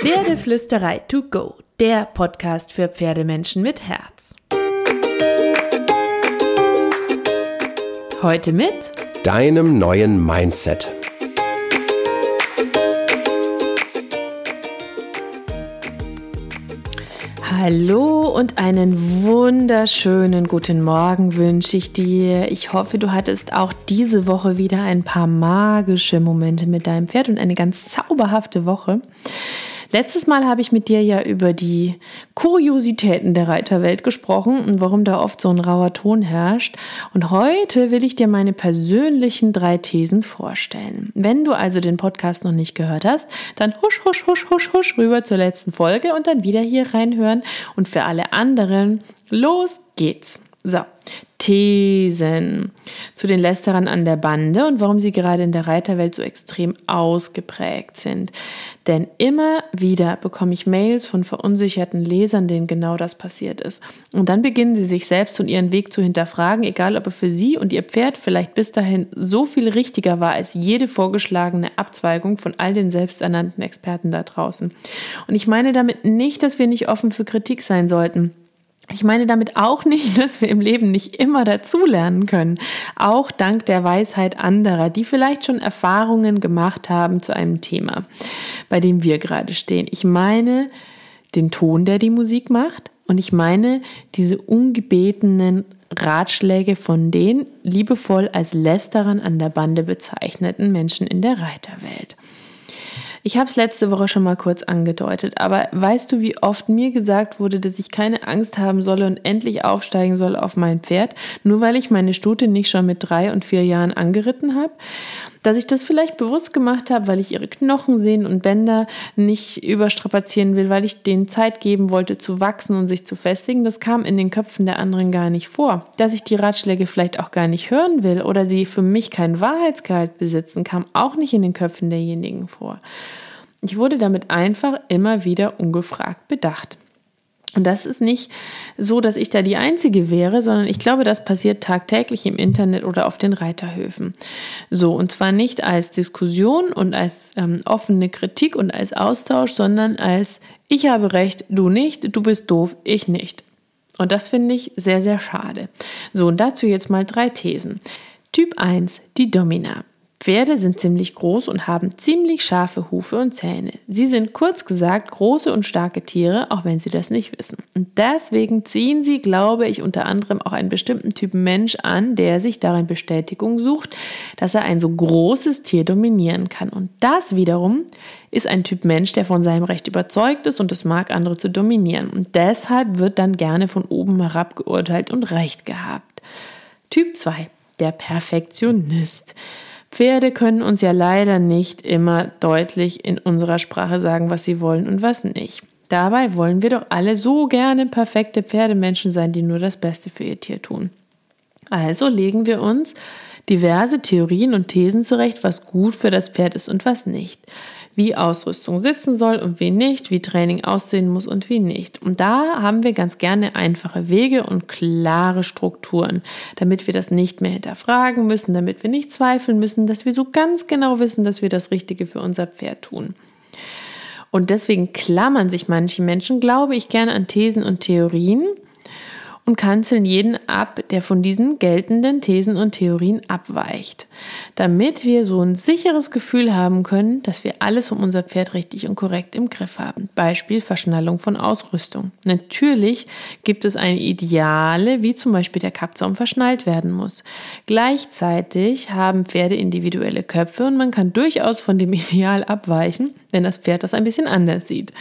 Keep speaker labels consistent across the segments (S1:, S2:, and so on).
S1: Pferdeflüsterei to go, der Podcast für Pferdemenschen mit Herz. Heute mit
S2: deinem neuen Mindset.
S1: Hallo und einen wunderschönen guten Morgen wünsche ich dir. Ich hoffe, du hattest auch diese Woche wieder ein paar magische Momente mit deinem Pferd und eine ganz zauberhafte Woche. Letztes Mal habe ich mit dir ja über die Kuriositäten der Reiterwelt gesprochen und warum da oft so ein rauer Ton herrscht. Und heute will ich dir meine persönlichen drei Thesen vorstellen. Wenn du also den Podcast noch nicht gehört hast, dann husch, husch, husch, husch, husch rüber zur letzten Folge und dann wieder hier reinhören. Und für alle anderen, los geht's. So, Thesen zu den Lästerern an der Bande und warum sie gerade in der Reiterwelt so extrem ausgeprägt sind. Denn immer wieder bekomme ich Mails von verunsicherten Lesern, denen genau das passiert ist. Und dann beginnen sie sich selbst und ihren Weg zu hinterfragen, egal ob er für sie und ihr Pferd vielleicht bis dahin so viel richtiger war als jede vorgeschlagene Abzweigung von all den selbsternannten Experten da draußen. Und ich meine damit nicht, dass wir nicht offen für Kritik sein sollten. Ich meine damit auch nicht, dass wir im Leben nicht immer dazulernen können, auch dank der Weisheit anderer, die vielleicht schon Erfahrungen gemacht haben zu einem Thema, bei dem wir gerade stehen. Ich meine den Ton, der die Musik macht, und ich meine diese ungebetenen Ratschläge von den liebevoll als Lästerern an der Bande bezeichneten Menschen in der Reiterwelt. Ich habe es letzte Woche schon mal kurz angedeutet, aber weißt du, wie oft mir gesagt wurde, dass ich keine Angst haben solle und endlich aufsteigen soll auf mein Pferd, nur weil ich meine Stute nicht schon mit drei und vier Jahren angeritten habe? Dass ich das vielleicht bewusst gemacht habe, weil ich ihre Knochen, Sehnen und Bänder nicht überstrapazieren will, weil ich denen Zeit geben wollte zu wachsen und sich zu festigen, das kam in den Köpfen der anderen gar nicht vor. Dass ich die Ratschläge vielleicht auch gar nicht hören will oder sie für mich keinen Wahrheitsgehalt besitzen, kam auch nicht in den Köpfen derjenigen vor. Ich wurde damit einfach immer wieder ungefragt bedacht. Und das ist nicht so, dass ich da die Einzige wäre, sondern ich glaube, das passiert tagtäglich im Internet oder auf den Reiterhöfen. So, und zwar nicht als Diskussion und als ähm, offene Kritik und als Austausch, sondern als ich habe recht, du nicht, du bist doof, ich nicht. Und das finde ich sehr, sehr schade. So, und dazu jetzt mal drei Thesen. Typ 1, die Domina. Pferde sind ziemlich groß und haben ziemlich scharfe Hufe und Zähne. Sie sind kurz gesagt große und starke Tiere, auch wenn sie das nicht wissen. Und deswegen ziehen sie, glaube ich, unter anderem auch einen bestimmten Typ Mensch an, der sich darin Bestätigung sucht, dass er ein so großes Tier dominieren kann. Und das wiederum ist ein Typ Mensch, der von seinem Recht überzeugt ist und es mag, andere zu dominieren. Und deshalb wird dann gerne von oben herab geurteilt und Recht gehabt. Typ 2, der Perfektionist. Pferde können uns ja leider nicht immer deutlich in unserer Sprache sagen, was sie wollen und was nicht. Dabei wollen wir doch alle so gerne perfekte Pferdemenschen sein, die nur das Beste für ihr Tier tun. Also legen wir uns diverse Theorien und Thesen zurecht, was gut für das Pferd ist und was nicht wie Ausrüstung sitzen soll und wie nicht, wie Training aussehen muss und wie nicht. Und da haben wir ganz gerne einfache Wege und klare Strukturen, damit wir das nicht mehr hinterfragen müssen, damit wir nicht zweifeln müssen, dass wir so ganz genau wissen, dass wir das Richtige für unser Pferd tun. Und deswegen klammern sich manche Menschen, glaube ich, gerne an Thesen und Theorien und kanzeln jeden ab, der von diesen geltenden Thesen und Theorien abweicht, damit wir so ein sicheres Gefühl haben können, dass wir alles um unser Pferd richtig und korrekt im Griff haben. Beispiel Verschnallung von Ausrüstung. Natürlich gibt es eine Ideale, wie zum Beispiel der Kappzaum verschnallt werden muss. Gleichzeitig haben Pferde individuelle Köpfe und man kann durchaus von dem Ideal abweichen, wenn das Pferd das ein bisschen anders sieht.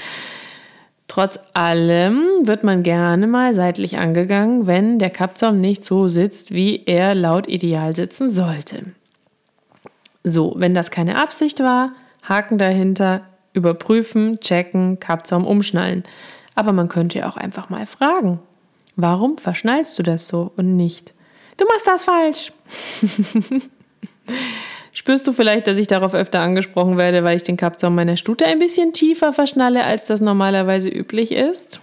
S1: Trotz allem wird man gerne mal seitlich angegangen, wenn der Kappzaum nicht so sitzt, wie er laut Ideal sitzen sollte. So, wenn das keine Absicht war, Haken dahinter, überprüfen, checken, Kappzaum umschnallen. Aber man könnte ja auch einfach mal fragen, warum verschnallst du das so und nicht? Du machst das falsch. Spürst du vielleicht, dass ich darauf öfter angesprochen werde, weil ich den Kappzaum meiner Stute ein bisschen tiefer verschnalle, als das normalerweise üblich ist?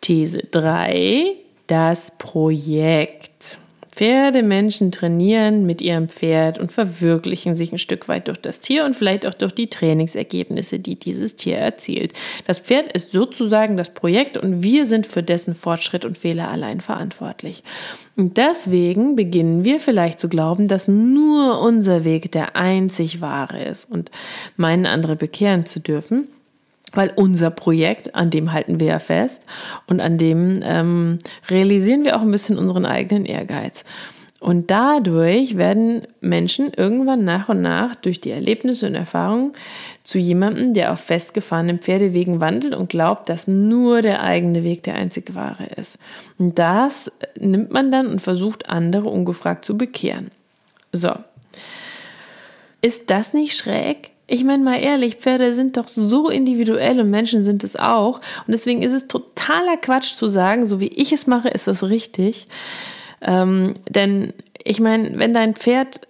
S1: These 3. Das Projekt. Pferdemenschen trainieren mit ihrem Pferd und verwirklichen sich ein Stück weit durch das Tier und vielleicht auch durch die Trainingsergebnisse, die dieses Tier erzielt. Das Pferd ist sozusagen das Projekt und wir sind für dessen Fortschritt und Fehler allein verantwortlich. Und deswegen beginnen wir vielleicht zu glauben, dass nur unser Weg der einzig wahre ist und meinen andere bekehren zu dürfen weil unser Projekt, an dem halten wir ja fest und an dem ähm, realisieren wir auch ein bisschen unseren eigenen Ehrgeiz. Und dadurch werden Menschen irgendwann nach und nach durch die Erlebnisse und Erfahrungen zu jemandem, der auf festgefahrenen Pferdewegen wandelt und glaubt, dass nur der eigene Weg der einzige wahre ist. Und das nimmt man dann und versucht andere ungefragt zu bekehren. So. Ist das nicht schräg? Ich meine mal ehrlich, Pferde sind doch so individuell und Menschen sind es auch. Und deswegen ist es totaler Quatsch zu sagen, so wie ich es mache, ist das richtig. Ähm, denn ich meine, wenn dein Pferd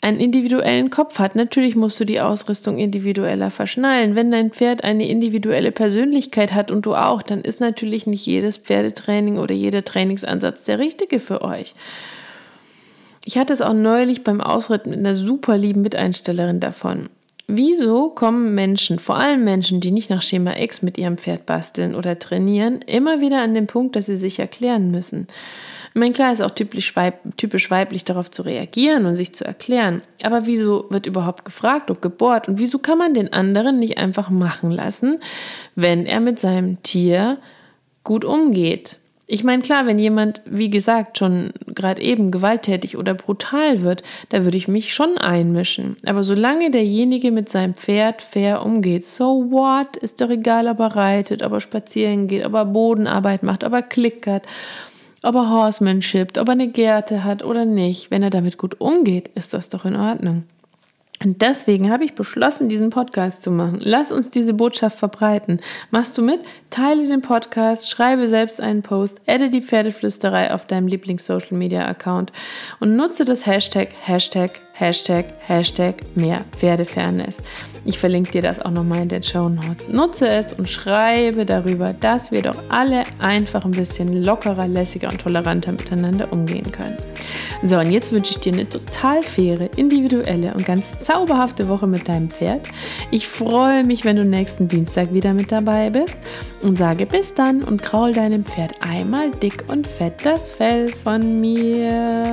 S1: einen individuellen Kopf hat, natürlich musst du die Ausrüstung individueller verschnallen. Wenn dein Pferd eine individuelle Persönlichkeit hat und du auch, dann ist natürlich nicht jedes Pferdetraining oder jeder Trainingsansatz der richtige für euch. Ich hatte es auch neulich beim Ausritt mit einer super lieben Miteinstellerin davon. Wieso kommen Menschen, vor allem Menschen, die nicht nach Schema X mit ihrem Pferd basteln oder trainieren, immer wieder an den Punkt, dass sie sich erklären müssen? Ich meine, klar ist auch typisch, weib, typisch weiblich darauf zu reagieren und sich zu erklären. Aber wieso wird überhaupt gefragt und gebohrt? Und wieso kann man den anderen nicht einfach machen lassen, wenn er mit seinem Tier gut umgeht? Ich meine, klar, wenn jemand, wie gesagt, schon gerade eben gewalttätig oder brutal wird, da würde ich mich schon einmischen. Aber solange derjenige mit seinem Pferd fair umgeht, so what, ist doch egal, ob er reitet, ob er spazieren geht, ob er Bodenarbeit macht, ob er klickert, ob er Horsemanship, ob er eine Gerte hat oder nicht. Wenn er damit gut umgeht, ist das doch in Ordnung. Und deswegen habe ich beschlossen, diesen Podcast zu machen. Lass uns diese Botschaft verbreiten. Machst du mit? Teile den Podcast, schreibe selbst einen Post, adde die Pferdeflüsterei auf deinem Lieblings-Social-Media-Account und nutze das Hashtag, Hashtag Hashtag, Hashtag mehr Pferdefairness. Ich verlinke dir das auch nochmal in den Show Notes. Nutze es und schreibe darüber, dass wir doch alle einfach ein bisschen lockerer, lässiger und toleranter miteinander umgehen können. So, und jetzt wünsche ich dir eine total faire, individuelle und ganz zauberhafte Woche mit deinem Pferd. Ich freue mich, wenn du nächsten Dienstag wieder mit dabei bist und sage bis dann und kraul deinem Pferd einmal dick und fett das Fell von mir.